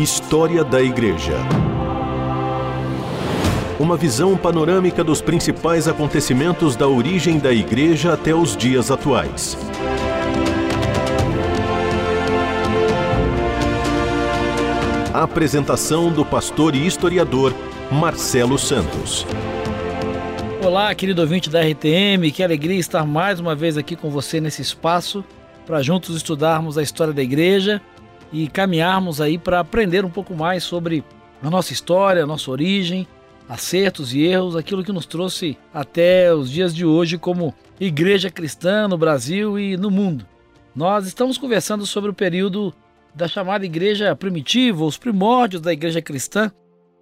História da Igreja. Uma visão panorâmica dos principais acontecimentos da origem da Igreja até os dias atuais. A apresentação do pastor e historiador Marcelo Santos. Olá, querido ouvinte da RTM, que alegria estar mais uma vez aqui com você nesse espaço para juntos estudarmos a história da igreja e caminharmos aí para aprender um pouco mais sobre a nossa história, a nossa origem, acertos e erros, aquilo que nos trouxe até os dias de hoje como igreja cristã no Brasil e no mundo. Nós estamos conversando sobre o período da chamada igreja primitiva, os primórdios da igreja cristã,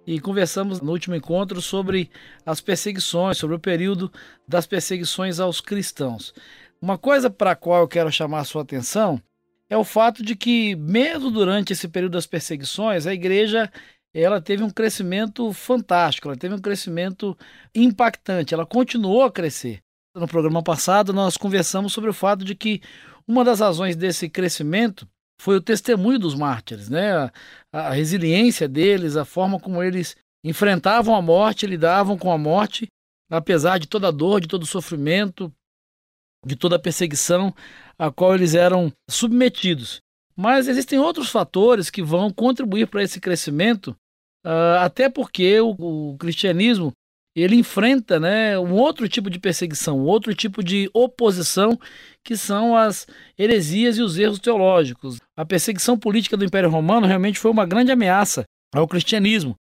e conversamos no último encontro sobre as perseguições, sobre o período das perseguições aos cristãos. Uma coisa para a qual eu quero chamar a sua atenção é o fato de que, mesmo durante esse período das perseguições, a igreja ela teve um crescimento fantástico, ela teve um crescimento impactante, ela continuou a crescer. No programa passado, nós conversamos sobre o fato de que uma das razões desse crescimento foi o testemunho dos mártires, né? a, a resiliência deles, a forma como eles enfrentavam a morte, lidavam com a morte, apesar de toda a dor, de todo o sofrimento, de toda a perseguição a qual eles eram submetidos. Mas existem outros fatores que vão contribuir para esse crescimento, uh, até porque o, o, cristianismo ele enfrenta né, um outro tipo de perseguição, um outro tipo de oposição, que são as heresias e os erros teológicos. A perseguição política do Império Romano realmente foi uma grande ameaça ao cristianismo.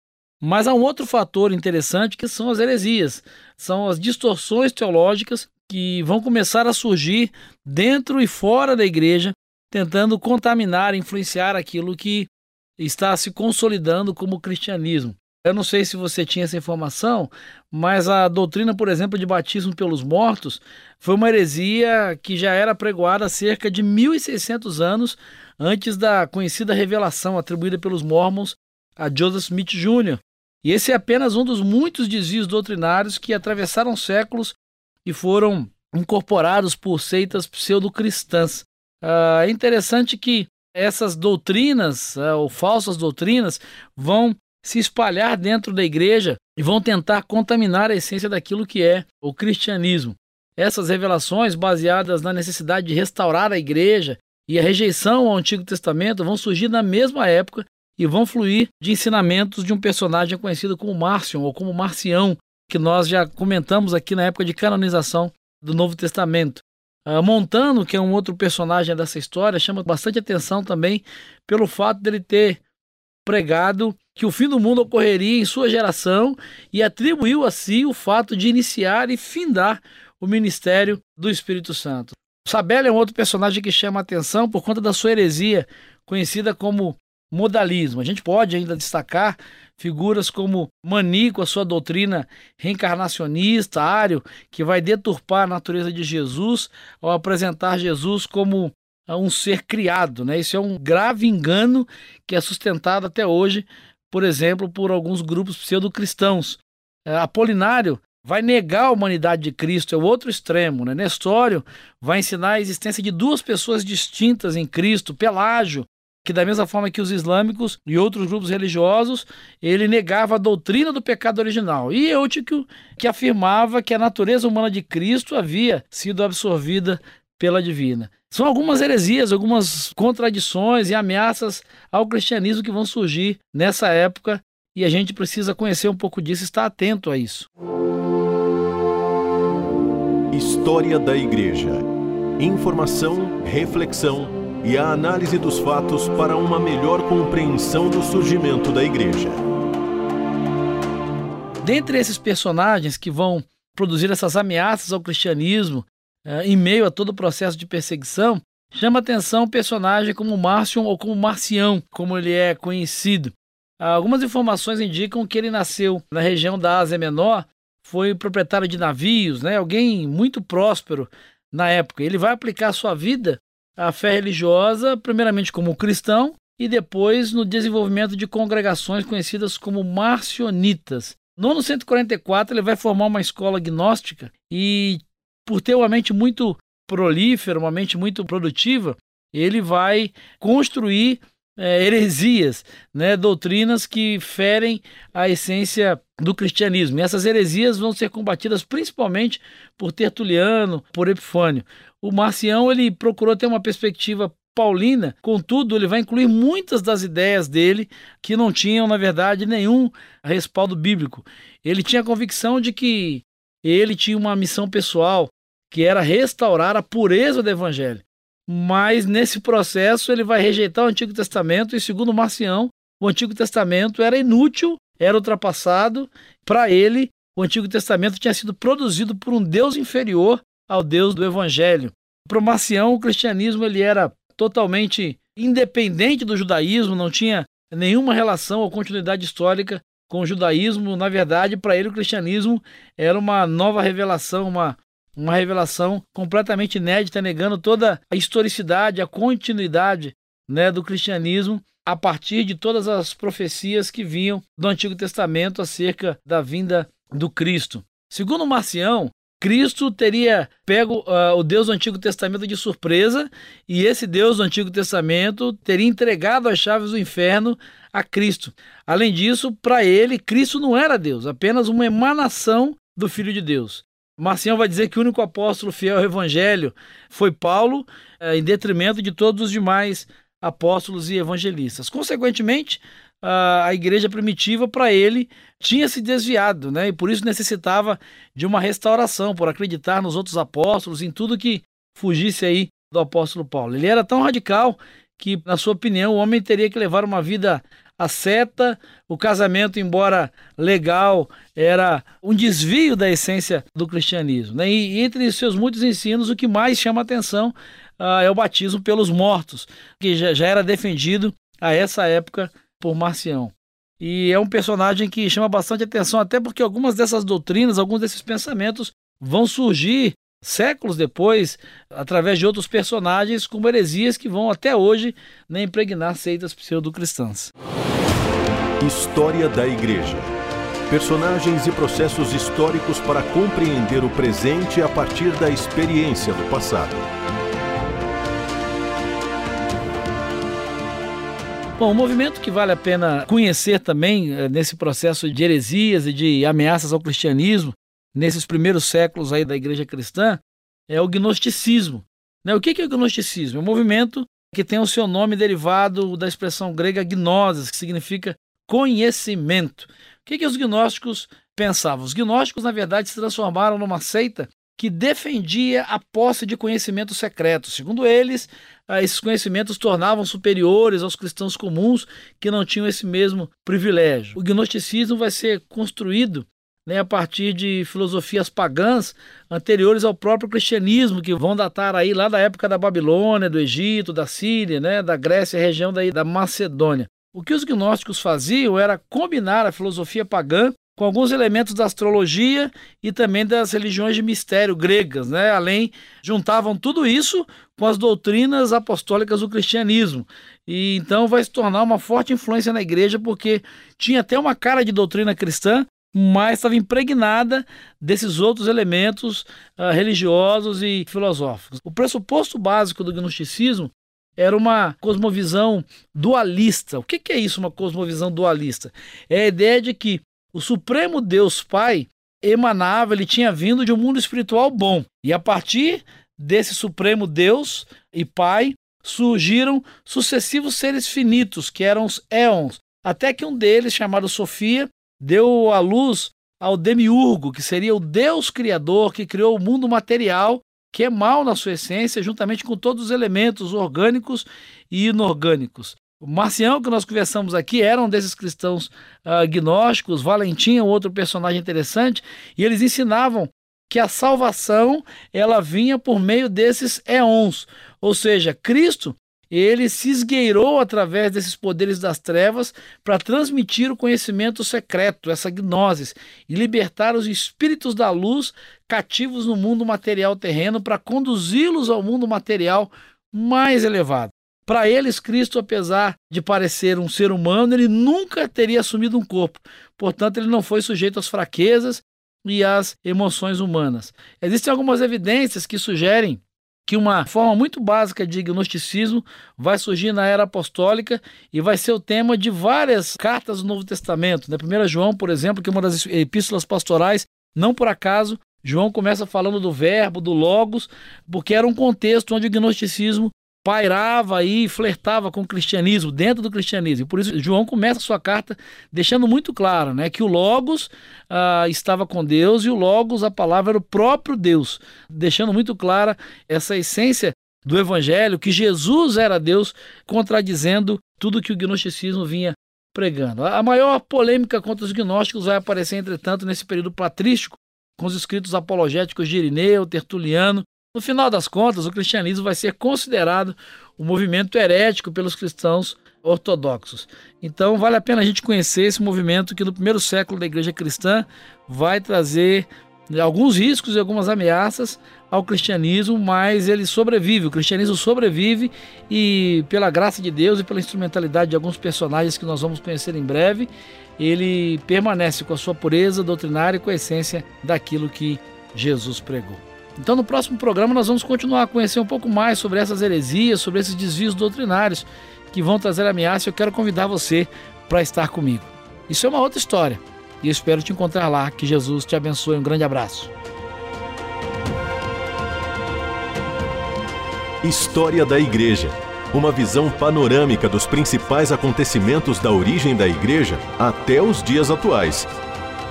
Mas há um outro fator interessante que são as heresias, são as distorções teológicas que vão começar a surgir dentro e fora da igreja, tentando contaminar, influenciar aquilo que está se consolidando como cristianismo. Eu não sei se você tinha essa informação, mas a doutrina, por exemplo, de batismo pelos mortos foi uma heresia que já era pregoada há cerca de 1600 anos antes da conhecida revelação atribuída pelos mormons a Joseph Smith Jr. E esse é apenas um dos muitos desvios doutrinários que atravessaram séculos e foram incorporados por seitas pseudo-cristãs. Ah, é interessante que essas doutrinas, ah, ou falsas doutrinas, vão se espalhar dentro da igreja e vão tentar contaminar a essência daquilo que é o cristianismo. Essas revelações, baseadas na necessidade de restaurar a igreja e a rejeição ao Antigo Testamento, vão surgir na mesma época e vão fluir de ensinamentos de um personagem conhecido como Márcio ou como Marcião, que nós já comentamos aqui na época de canonização do Novo Testamento. Uh, Montano, que é um outro personagem dessa história, chama bastante atenção também pelo fato dele ter pregado que o fim do mundo ocorreria em sua geração e atribuiu a si o fato de iniciar e findar o ministério do Espírito Santo. Sabella é um outro personagem que chama atenção por conta da sua heresia, conhecida como modalismo. A gente pode ainda destacar figuras como Mani, com a sua doutrina reencarnacionista, Ário, que vai deturpar a natureza de Jesus ao apresentar Jesus como ah, um ser criado. Né? Isso é um grave engano que é sustentado até hoje, por exemplo, por alguns grupos pseudo-cristãos. É, Apolinário vai negar a humanidade de Cristo, é o outro extremo. Né? Nestório vai ensinar a existência de duas pessoas distintas em Cristo. Pelágio que da mesma forma que os islâmicos e outros grupos religiosos, ele negava a doutrina do pecado original. E Eutico, que afirmava que a natureza humana de Cristo havia sido absorvida pela divina. São algumas heresias, algumas contradições e ameaças ao cristianismo que vão surgir nessa época e a gente precisa conhecer um pouco disso estar atento a isso. História da Igreja. Informação, reflexão e a análise dos fatos para uma melhor compreensão do surgimento da igreja. Dentre esses personagens que vão produzir essas ameaças ao cristianismo eh, em meio a todo o processo de perseguição, chama atenção um personagem como Márcio ou como Marcião, como ele é conhecido. Algumas informações indicam que ele nasceu na região da Ásia Menor, foi proprietário de navios, né? alguém muito próspero na época. Ele vai aplicar sua vida a fé religiosa, primeiramente como cristão e depois no desenvolvimento de congregações conhecidas como marcionitas. No ano 144, ele vai formar uma escola gnóstica e, por ter uma mente muito prolífera, uma mente muito produtiva, ele vai construir é, heresias, né, doutrinas que ferem a essência do cristianismo. E essas heresias vão ser combatidas principalmente por Tertuliano, por Epifânio. O Marcião ele procurou ter uma perspectiva paulina, contudo, ele vai incluir muitas das ideias dele que não tinham, na verdade, nenhum respaldo bíblico. Ele tinha a convicção de que ele tinha uma missão pessoal, que era restaurar a pureza do evangelho. Mas nesse processo ele vai rejeitar o Antigo Testamento e, segundo Marcião, o Antigo Testamento era inútil, era ultrapassado. Para ele, o Antigo Testamento tinha sido produzido por um Deus inferior ao Deus do Evangelho. Para Marcião, o cristianismo ele era totalmente independente do judaísmo, não tinha nenhuma relação ou continuidade histórica com o judaísmo. Na verdade, para ele, o cristianismo era uma nova revelação, uma, uma revelação completamente inédita, negando toda a historicidade, a continuidade né, do cristianismo a partir de todas as profecias que vinham do Antigo Testamento acerca da vinda do Cristo. Segundo Marcião, Cristo teria pego uh, o Deus do Antigo Testamento de surpresa e esse Deus do Antigo Testamento teria entregado as chaves do inferno a Cristo. Além disso, para ele, Cristo não era Deus, apenas uma emanação do Filho de Deus. Marcião vai dizer que o único apóstolo fiel ao Evangelho foi Paulo, uh, em detrimento de todos os demais apóstolos e evangelistas. Consequentemente, a igreja primitiva, para ele, tinha se desviado, né? E por isso necessitava de uma restauração, por acreditar nos outros apóstolos, em tudo que fugisse aí do apóstolo Paulo. Ele era tão radical que, na sua opinião, o homem teria que levar uma vida asceta, o casamento, embora legal, era um desvio da essência do cristianismo. Né? E entre seus muitos ensinos, o que mais chama atenção uh, é o batismo pelos mortos, que já, já era defendido a essa época por Marcião. E é um personagem que chama bastante atenção, até porque algumas dessas doutrinas, alguns desses pensamentos vão surgir séculos depois, através de outros personagens, como heresias que vão até hoje né, impregnar seitas pseudo-cristãs. História da Igreja. Personagens e processos históricos para compreender o presente a partir da experiência do passado. Bom, um movimento que vale a pena conhecer também eh, nesse processo de heresias e de ameaças ao cristianismo, nesses primeiros séculos aí da igreja cristã, é o gnosticismo. Né? O que é o gnosticismo? É um movimento que tem o seu nome derivado da expressão grega gnosis, que significa conhecimento. O que, que os gnósticos pensavam? Os gnósticos, na verdade, se transformaram numa seita que defendia a posse de conhecimento secreto. Segundo eles, ah, esses conhecimentos tornavam superiores aos cristãos comuns que não tinham esse mesmo privilégio. O gnosticismo vai ser construído né, a partir de filosofias pagãs anteriores ao próprio cristianismo, que vão datar aí lá da época da Babilônia, do Egito, da Síria, né, da Grécia, região daí da Macedônia. O que os gnósticos faziam era combinar a filosofia pagã com alguns elementos da astrologia e também das religiões de mistério gregas, né? Além juntavam tudo isso com as doutrinas apostólicas do cristianismo. E então vai se tornar uma forte influência na igreja porque tinha até uma cara de doutrina cristã, mas estava impregnada desses outros elementos uh, religiosos e filosóficos. O pressuposto básico do gnosticismo era uma cosmovisão dualista. O que é isso, uma cosmovisão dualista? É a ideia de que o Supremo Deus Pai emanava, ele tinha vindo de um mundo espiritual bom. E a partir desse Supremo Deus e Pai surgiram sucessivos seres finitos, que eram os éons, até que um deles, chamado Sofia, deu a luz ao demiurgo, que seria o Deus criador que criou o mundo material, que é mal na sua essência, juntamente com todos os elementos orgânicos e inorgânicos. O Marcião, que nós conversamos aqui, era um desses cristãos uh, gnósticos, Valentim outro personagem interessante, e eles ensinavam que a salvação ela vinha por meio desses éons, ou seja, Cristo ele se esgueirou através desses poderes das trevas para transmitir o conhecimento secreto, essa gnose, e libertar os espíritos da luz cativos no mundo material terreno para conduzi-los ao mundo material mais elevado. Para eles, Cristo, apesar de parecer um ser humano, ele nunca teria assumido um corpo. Portanto, ele não foi sujeito às fraquezas e às emoções humanas. Existem algumas evidências que sugerem que uma forma muito básica de gnosticismo vai surgir na era apostólica e vai ser o tema de várias cartas do Novo Testamento. Né? 1 João, por exemplo, que é uma das epístolas pastorais, não por acaso, João começa falando do verbo, do logos, porque era um contexto onde o gnosticismo pairava aí, flertava com o cristianismo, dentro do cristianismo. Por isso, João começa a sua carta deixando muito claro né, que o Logos ah, estava com Deus e o Logos, a palavra, era o próprio Deus, deixando muito clara essa essência do Evangelho, que Jesus era Deus, contradizendo tudo que o gnosticismo vinha pregando. A maior polêmica contra os gnósticos vai aparecer, entretanto, nesse período patrístico, com os escritos apologéticos de Irineu, Tertuliano no final das contas, o cristianismo vai ser considerado um movimento herético pelos cristãos ortodoxos. Então, vale a pena a gente conhecer esse movimento que no primeiro século da igreja cristã vai trazer alguns riscos e algumas ameaças ao cristianismo, mas ele sobrevive. O cristianismo sobrevive e, pela graça de Deus e pela instrumentalidade de alguns personagens que nós vamos conhecer em breve, ele permanece com a sua pureza doutrinária e com a essência daquilo que Jesus pregou. Então, no próximo programa, nós vamos continuar a conhecer um pouco mais sobre essas heresias, sobre esses desvios doutrinários que vão trazer ameaça. Eu quero convidar você para estar comigo. Isso é uma outra história e eu espero te encontrar lá. Que Jesus te abençoe. Um grande abraço. História da Igreja. Uma visão panorâmica dos principais acontecimentos da origem da Igreja até os dias atuais.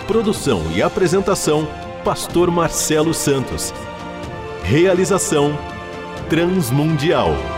Produção e apresentação: Pastor Marcelo Santos. Realização Transmundial.